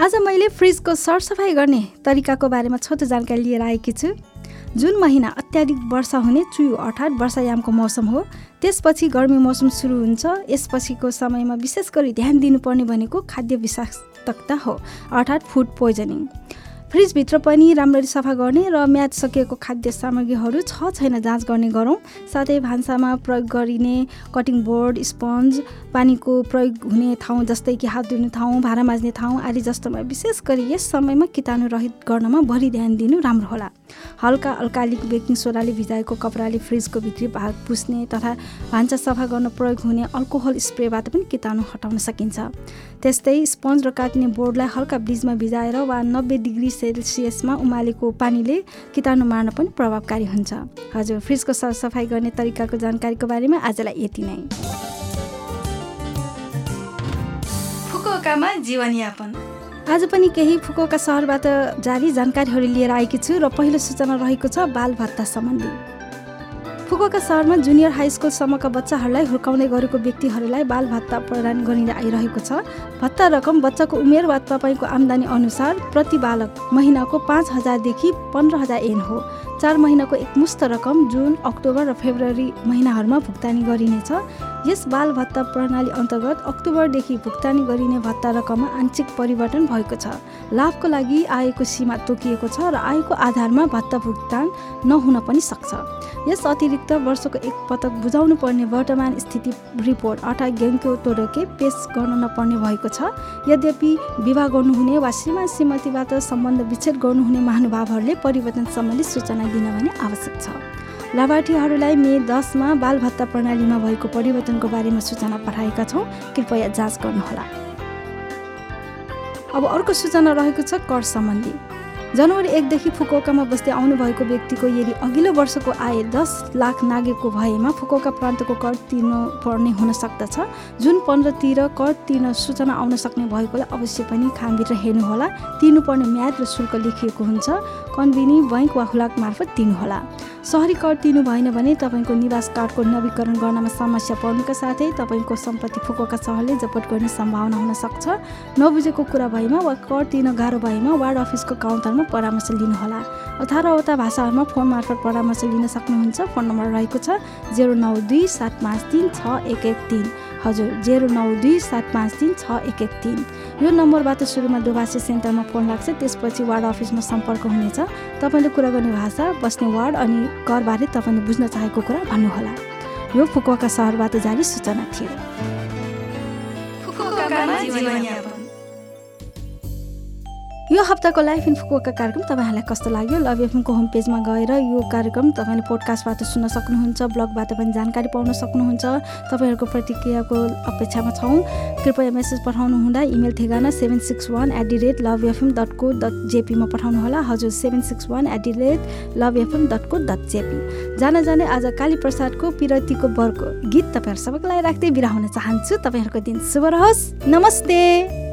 आज मैले फ्रिजको सरसफाइ गर्ने तरिकाको बारेमा छोटो जानकारी लिएर आएकी छु। जुन महिना अत्याधिक वर्षा हुने चुयु अर्थात् वर्षायामको मौसम हो त्यसपछि गर्मी मौसम सुरु हुन्छ। यसपछिको समयमा विशेष गरी ध्यान दिनुपर्ने भनेको खाद्य विषाक्तता हो अर्थात् फुड पोइजनिङ फ्रिजभित्र पनि राम्ररी सफा गर्ने र म्याच सकिएको खाद्य सामग्रीहरू छ छैन जाँच गर्ने गरौँ। साथै भान्सामा प्रयोग गरिने कटिङ बोर्ड स्पन्ज पानीको प्रयोग हुने ठाउँ जस्तै कि हात धुने ठाउँ भाँडा माझ्ने ठाउँ आदि जस्तोमा विशेष गरी यस समयमा कीटाणु रहित गर्नमा बढी ध्यान दिनु राम्रो होला। हल्का अल्कालिक बेकिङ सोडाले भिजाएको कपडाले फ्रिजको भित्री भाग पुस्ने तथा भान्सा सफा गर्न प्रयोग हुने अल्कोहल स्प्रेबाट पनि कीटाणु हटाउन सकिन्छ। त्यस्तै स्पन्ज र काटिने बोर्डलाई हल्का ब्रिजमा भिजाएर वा नब्बे डिग्री सेल्सियसमा उमालेको पानीले कीटाणु मार्न पनि प्रभावकारी हुन्छ। हजुर फ्रिजको सरसफाइ गर्ने तरिकाको जानकारीको बारेमा आजलाई यति नै। फुकुओकामा जीवनयापन। आज पनि केही फुकुओका सहरबाट जारी जानकारीहरू लिएर आएकी छु र पहिलो सूचना रहेको छ बाल भत्ता सम्बन्धी। फुकुओका सहरमा जुनियर हाई स्कुलसम्मका बच्चाहरूलाई हुर्काउँदै गरेको व्यक्तिहरूलाई बाल भत्ता प्रदान गरिँदै आइरहेको छ। भत्ता रकम बच्चाको उमेर वा तपाईँको आम्दानी अनुसार प्रति बालक महिनाको पाँच हजारदेखि पन्ध्र हजार एन हो। चार महिनाको एकमुष्ट रकम जुन अक्टोबर र फेब्रुअरी महिनाहरूमा भुक्तानी गरिनेछ। यस बाल भत्ता प्रणाली अन्तर्गत अक्टोबरदेखि भुक्तानी गरिने भत्ता रकममा आंशिक परिवर्तन भएको छ। लाभको लागि आयको सीमा तोकिएको छ र आयको आधारमा भत्ता भुक्तान नहुन पनि सक्छ। यस अतिरिक्त वर्षको एक पटक बुझाउनु पर्ने वर्तमान स्थिति रिपोर्ट अर्थात् ग्याङ्क्यो तोडके पेस गर्न नपर्ने भएको छ। यद्यपि विवाह गर्नुहुने वा श्रीमान श्रीमतीबाट सम्बन्ध विच्छेद गर्नुहुने महानुभावहरूले परिवर्तन सम्बन्धी सूचना दिन भने आवश्यक छ। लाभार्थीहरूलाई मे दसमा बाल भत्ता प्रणालीमा भएको परिवर्तनको बारेमा सूचना पठाएका छौँ। कृपया जाँच गर्नुहोला। अब अर्को सूचना रहेको छ कर सम्बन्धी। जनवरी एकदेखि फुकुओकामा बस्दै आउनुभएको व्यक्तिको यदि अघिल्लो वर्षको आय दस लाख नागेको भएमा फुकुओका प्रान्तको कर तिर्नु पर्ने हुन सक्दछ। जुन पन्ध्रतिर कर तिर्न सूचना आउन सक्ने भएकोले अवश्य पनि खामभित्र हेर्नुहोला। तिर्नुपर्ने म्याद र शुल्क लेखिएको हुन्छ। कन्भिनी बैङ्क वा हुलाक मार्फत दिनुहोला। सहरी कर तिर्नु भएन भने तपाईँको निवास कार्डको नवीकरण गर्नमा समस्या पर्नुका साथै तपाईँको सम्पत्ति फुकोका सहरले जपट गर्ने सम्भावना हुन सक्छ। नबुझेको कुरा भएमा वा कर तिर्न गाह्रो भएमा वार्ड अफिसको काउन्टरमा परामर्श लिनुहोला। अठारवटा भाषाहरूमा फोन मार्फत परामर्श लिन सक्नुहुन्छ। फोन नम्बर रहेको छ जेरो नौ दुई सात पाँच तिन छ एक एक तिन। हजुर जेरो नौ दुई सात पाँच तिन छ एक एक तिन। यो नम्बरबाट सुरुमा दोभाषी सेन्टरमा फोन लाग्छ त्यसपछि वार्ड अफिसमा सम्पर्क हुनेछ। तपाईँले कुरा गर्ने भाषा बस्ने वार्ड अनि करबारे तपाईँले बुझ्न चाहेको कुरा भन्नुहोला। यो फुकुवाका सहरबाट जारी सूचना थियो। यो हप्ताको लाइफ इन कार्यक्रम तपाईँहरूलाई कस्तो लाग्यो? लभ एफएमको होम पेजमा गएर यो कार्यक्रम तपाईँले पोडकास्टबाट सुन्न सक्नुहुन्छ ब्लगबाट पनि जानकारी पाउन सक्नुहुन्छ। तपाईँहरूको प्रतिक्रियाको अपेक्षामा छौँ। कृपया मेसेज पठाउनु हुँदा इमेल ठेगाना seven six one at the rate love FM dot co dot जेपीमा पठाउनुहोला। हजुर seven six one at the rate love FM dot co dot JP जान जाने आज काली प्रसादको पिरतीको बरको गीत तपाईँहरू सबैको लागि राख्दै बिरा हुन चाहन्छु। तपाईँहरूको दिन शुभ रहोस्। नमस्ते!